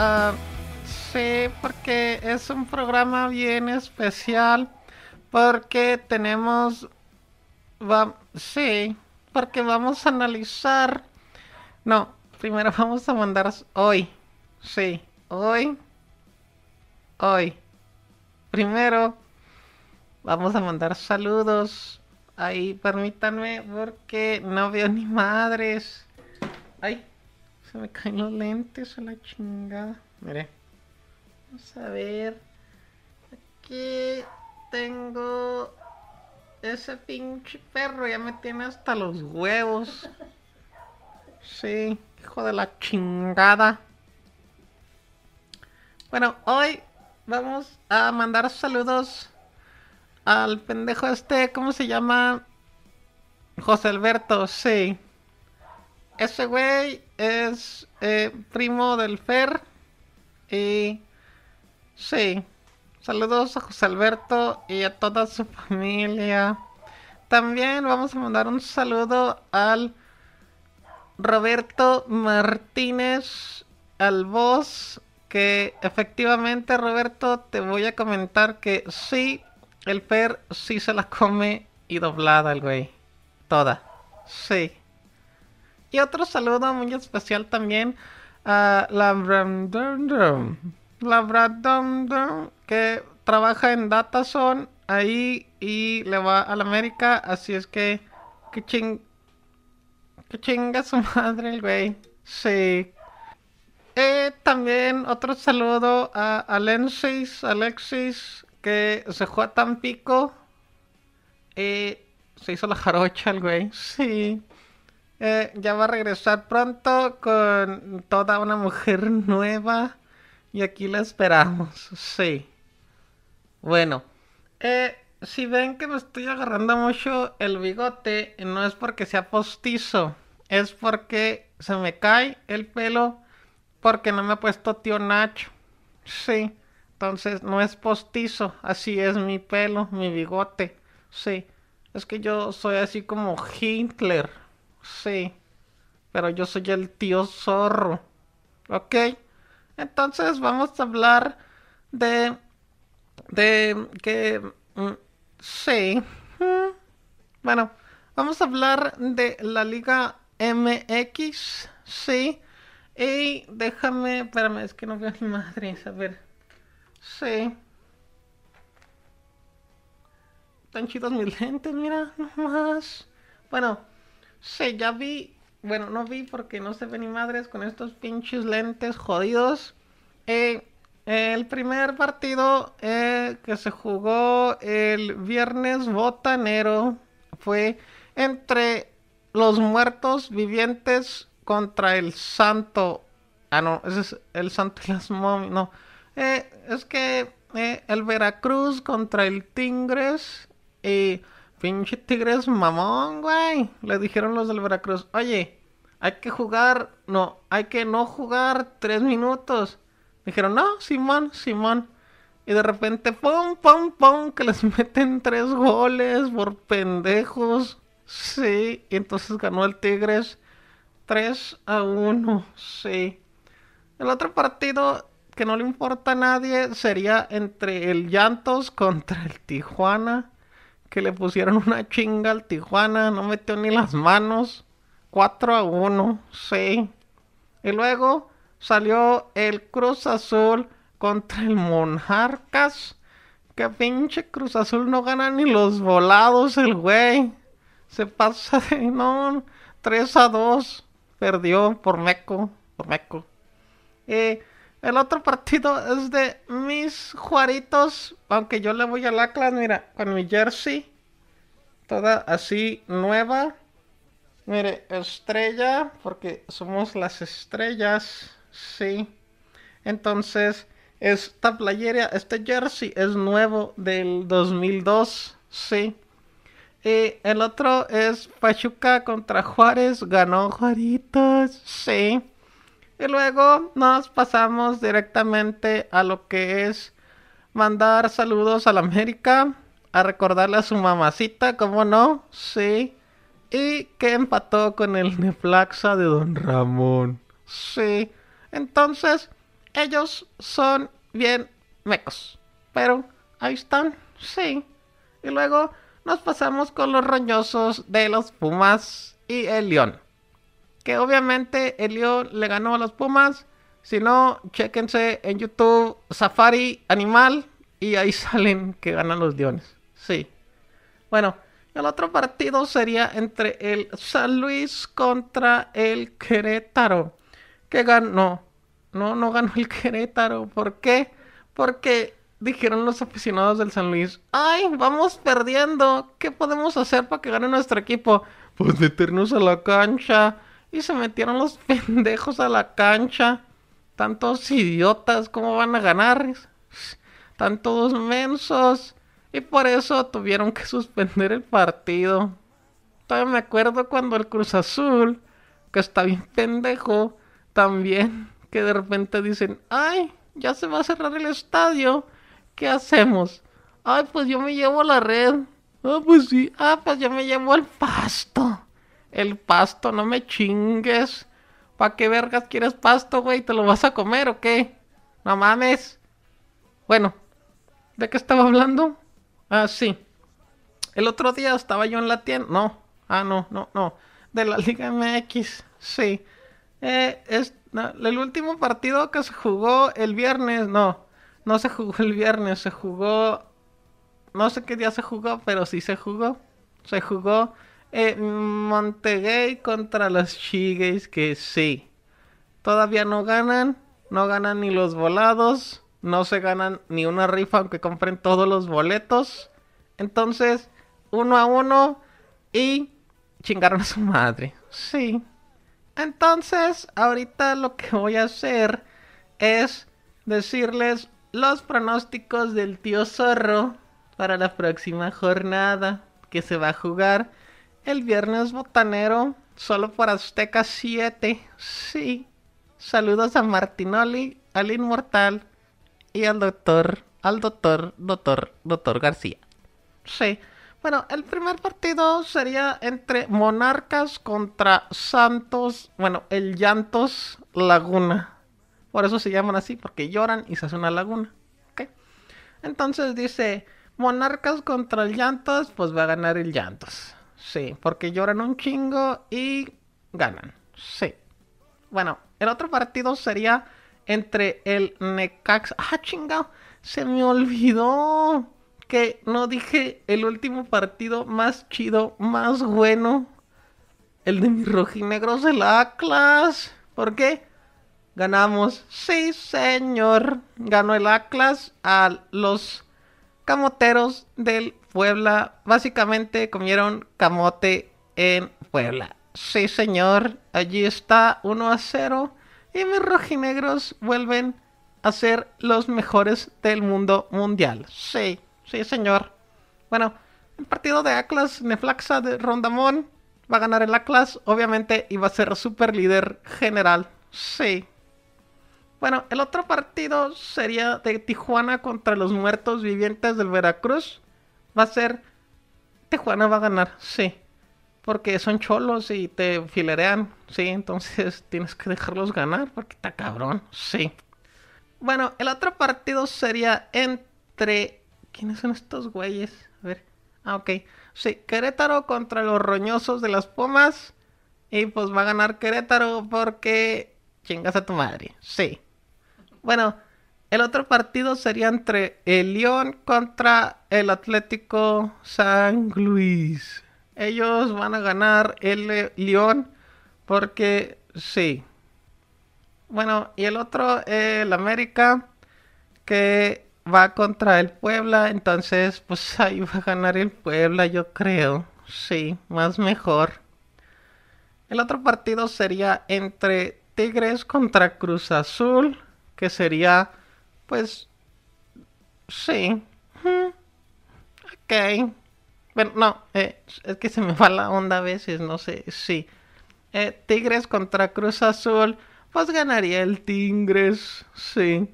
Ah, sí, porque es un programa bien especial. Porque tenemos. Sí, porque vamos a analizar. No, primero vamos a mandar hoy. Sí, hoy. Hoy. Primero vamos a mandar saludos. Ahí, permítanme, porque no veo ni madres. Ay, se me caen los lentes a la chingada. Mire. Vamos a ver. Aquí tengo ese pinche perro. Ya me tiene hasta los huevos. Sí, hijo de la chingada. Bueno, hoy vamos a mandar saludos al pendejo este, ¿cómo se llama? José Alberto, sí. Ese güey es eh, primo del Fer. Y sí, saludos a José Alberto y a toda su familia. También vamos a mandar un saludo al Roberto Martínez, al voz, que efectivamente Roberto te voy a comentar que sí, el Fer sí se la come y doblada el güey. Toda. Sí. Y otro saludo muy especial también a la la que trabaja en Datazone ahí y le va a la América, así es que que ching que chinga su madre el güey. Sí. Eh, también otro saludo a Alexis, Alexis que se fue a Tampico. Eh, se hizo la jarocha el güey. Sí. Eh, ya va a regresar pronto con toda una mujer nueva. Y aquí la esperamos. Sí. Bueno. Eh, si ven que me estoy agarrando mucho el bigote, no es porque sea postizo. Es porque se me cae el pelo. Porque no me ha puesto tío Nacho. Sí. Entonces no es postizo. Así es mi pelo, mi bigote. Sí. Es que yo soy así como Hitler. Sí. Pero yo soy el tío zorro. ¿Ok? Entonces vamos a hablar de... De que... mm, sí. Bueno, vamos a hablar de la Liga MX. Sí. Y déjame... Espérame, es que no veo ni madre. A ver. Sí. Tan chidos mis lentes, mira, nomás. Bueno, sí, ya vi. Bueno, no vi porque no se ve ni madres con estos pinches lentes jodidos. Eh, el primer partido eh, que se jugó el viernes botanero fue entre los muertos vivientes contra el santo. Ah, no, ese es el santo y las momias. No, eh, es que eh, el Veracruz contra el Tigres. Y pinche Tigres mamón, güey. Le dijeron los del Veracruz, oye, hay que jugar, no, hay que no jugar tres minutos. Dijeron, no, Simón, Simón. Y de repente, pum, pum, pum, que les meten tres goles por pendejos. Sí, y entonces ganó el Tigres 3 a 1. Sí. El otro partido que no le importa a nadie sería entre el Llantos contra el Tijuana. Que le pusieron una chinga al Tijuana, no metió ni las manos. 4 a 1, sí. Y luego salió el Cruz Azul contra el Monarcas. Que pinche Cruz Azul no gana ni los volados el güey. Se pasa de no 3 a 2. Perdió por Meco. Por Meco. Eh, el otro partido es de mis Juaritos. Aunque yo le voy al Atlas, mira, con mi jersey. Toda así nueva. Mire, estrella, porque somos las estrellas, sí. Entonces, esta playera, este jersey es nuevo del 2002, sí. Y el otro es Pachuca contra Juárez, ganó Juaritos, sí. Y luego nos pasamos directamente a lo que es mandar saludos a la América, a recordarle a su mamacita, ¿cómo no? Sí. Y que empató con el Neplaxa de Don Ramón. Sí. Entonces, ellos son bien mecos. Pero ahí están, sí. Y luego nos pasamos con los roñosos de los Pumas y el León. Que obviamente el León le ganó a los Pumas. Si no, chéquense en YouTube Safari Animal y ahí salen que ganan los Leones. Sí. Bueno, el otro partido sería entre el San Luis contra el Querétaro. Que ganó. No, no ganó el Querétaro. ¿Por qué? Porque dijeron los aficionados del San Luis, ay, vamos perdiendo, ¿qué podemos hacer para que gane nuestro equipo? Pues meternos a la cancha. Y se metieron los pendejos a la cancha. Tantos idiotas, ¿cómo van a ganar? Tantos mensos. Y por eso tuvieron que suspender el partido. Todavía me acuerdo cuando el Cruz Azul, que está bien pendejo, también, que de repente dicen, ay, ya se va a cerrar el estadio. ¿Qué hacemos? Ay, pues yo me llevo la red. Ah, pues sí. Ah, pues yo me llevo el pasto. El pasto, no me chingues. ¿Para qué vergas quieres pasto, güey? ¿Te lo vas a comer o qué? No mames. Bueno, ¿de qué estaba hablando? Ah, sí. El otro día estaba yo en la tienda. No. Ah, no, no, no. De la Liga MX. Sí. Eh, es, el último partido que se jugó el viernes. No. No se jugó el viernes. Se jugó. No sé qué día se jugó, pero sí se jugó. Se jugó eh, Montegay contra los Chigays. Que sí. Todavía no ganan. No ganan ni los volados no se ganan ni una rifa aunque compren todos los boletos. Entonces, uno a uno y chingaron a su madre. Sí. Entonces, ahorita lo que voy a hacer es decirles los pronósticos del tío zorro para la próxima jornada que se va a jugar el viernes botanero solo por Azteca 7. Sí. Saludos a Martinoli, al inmortal y al doctor, al doctor, doctor, doctor García. Sí. Bueno, el primer partido sería entre Monarcas contra Santos, bueno, el Llantos Laguna. Por eso se llaman así, porque lloran y se hace una laguna. ¿Ok? Entonces dice, Monarcas contra el Llantos, pues va a ganar el Llantos. Sí, porque lloran un chingo y ganan. Sí. Bueno, el otro partido sería entre el Necax. Ah, chingado. Se me olvidó que no dije el último partido más chido, más bueno. El de mis rojinegros del Atlas. ¿Por qué? Ganamos. Sí, señor. Ganó el Atlas a los camoteros del Puebla. Básicamente comieron camote en Puebla. Sí, señor. Allí está 1 a 0. Y mis rojinegros vuelven a ser los mejores del mundo mundial. Sí, sí, señor. Bueno, el partido de Atlas Neflaxa de Rondamón va a ganar el Atlas, obviamente, y va a ser super líder general. Sí. Bueno, el otro partido sería de Tijuana contra los muertos vivientes del Veracruz. Va a ser. Tijuana va a ganar, sí porque son cholos y te filerean, sí, entonces tienes que dejarlos ganar porque está cabrón, sí. Bueno, el otro partido sería entre... ¿Quiénes son estos güeyes? A ver. Ah, ok. Sí, Querétaro contra los roñosos de las Pumas. Y pues va a ganar Querétaro porque chingas a tu madre. Sí. Bueno, el otro partido sería entre el León contra el Atlético San Luis ellos van a ganar el León porque sí. Bueno, y el otro, el América, que va contra el Puebla, entonces pues ahí va a ganar el Puebla, yo creo. Sí, más mejor. El otro partido sería entre Tigres contra Cruz Azul, que sería pues sí. Ok. Bueno, no, eh, es que se me va la onda a veces, no sé, sí. Eh, Tigres contra Cruz Azul, pues ganaría el Tigres, sí.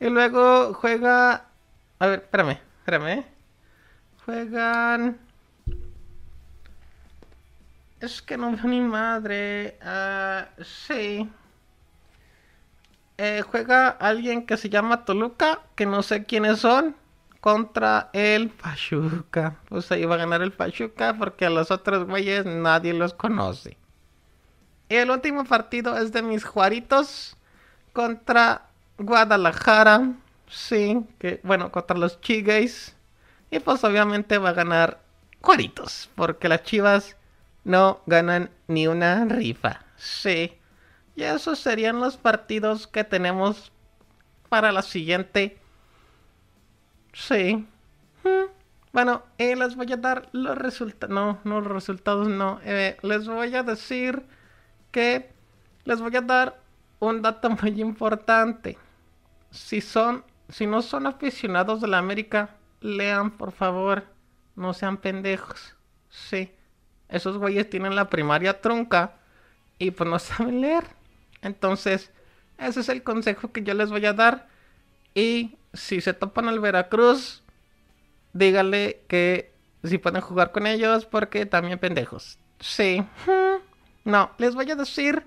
Y luego juega... A ver, espérame, espérame. Juegan... Es que no veo ni madre. Uh, sí. Eh, juega alguien que se llama Toluca, que no sé quiénes son, contra el Pachuca. Pues ahí va a ganar el Pachuca porque a los otros güeyes nadie los conoce. Y el último partido es de mis Juaritos contra Guadalajara. Sí, que bueno, contra los Chigues. Y pues obviamente va a ganar Juaritos, porque las Chivas no ganan ni una rifa. Sí. Y esos serían los partidos que tenemos para la siguiente. Sí. Hmm. Bueno, eh, les voy a dar los resultados. No, no los resultados, no. Eh, les voy a decir que les voy a dar un dato muy importante. Si son, si no son aficionados de la América, lean por favor. No sean pendejos. Sí. Esos güeyes tienen la primaria trunca y pues no saben leer. Entonces, ese es el consejo que yo les voy a dar. Y si se topan al Veracruz, díganle que si pueden jugar con ellos porque también pendejos. Sí. No, les voy a decir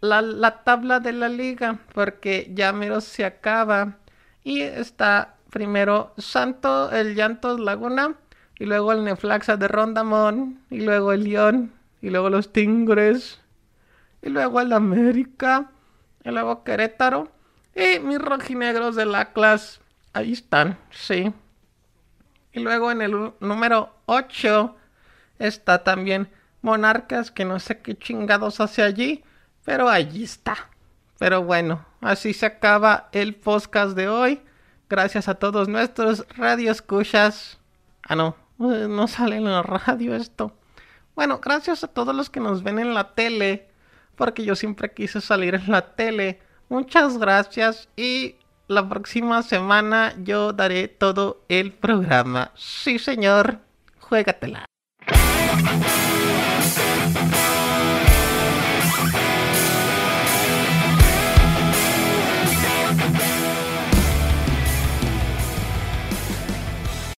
la, la tabla de la liga porque ya mero se acaba. Y está primero Santo, el Llantos Laguna, y luego el Neflaxa de Rondamón, y luego el León, y luego los Tigres, y luego el América, y luego Querétaro, y mis rojinegros de la clase, ahí están, sí. Y luego en el número 8 está también Monarcas, que no sé qué chingados hace allí, pero allí está. Pero bueno, así se acaba el podcast de hoy. Gracias a todos nuestros radioescuchas. Ah, no, no sale en la radio esto. Bueno, gracias a todos los que nos ven en la tele, porque yo siempre quise salir en la tele. Muchas gracias y la próxima semana yo daré todo el programa. Sí, señor, juégatela.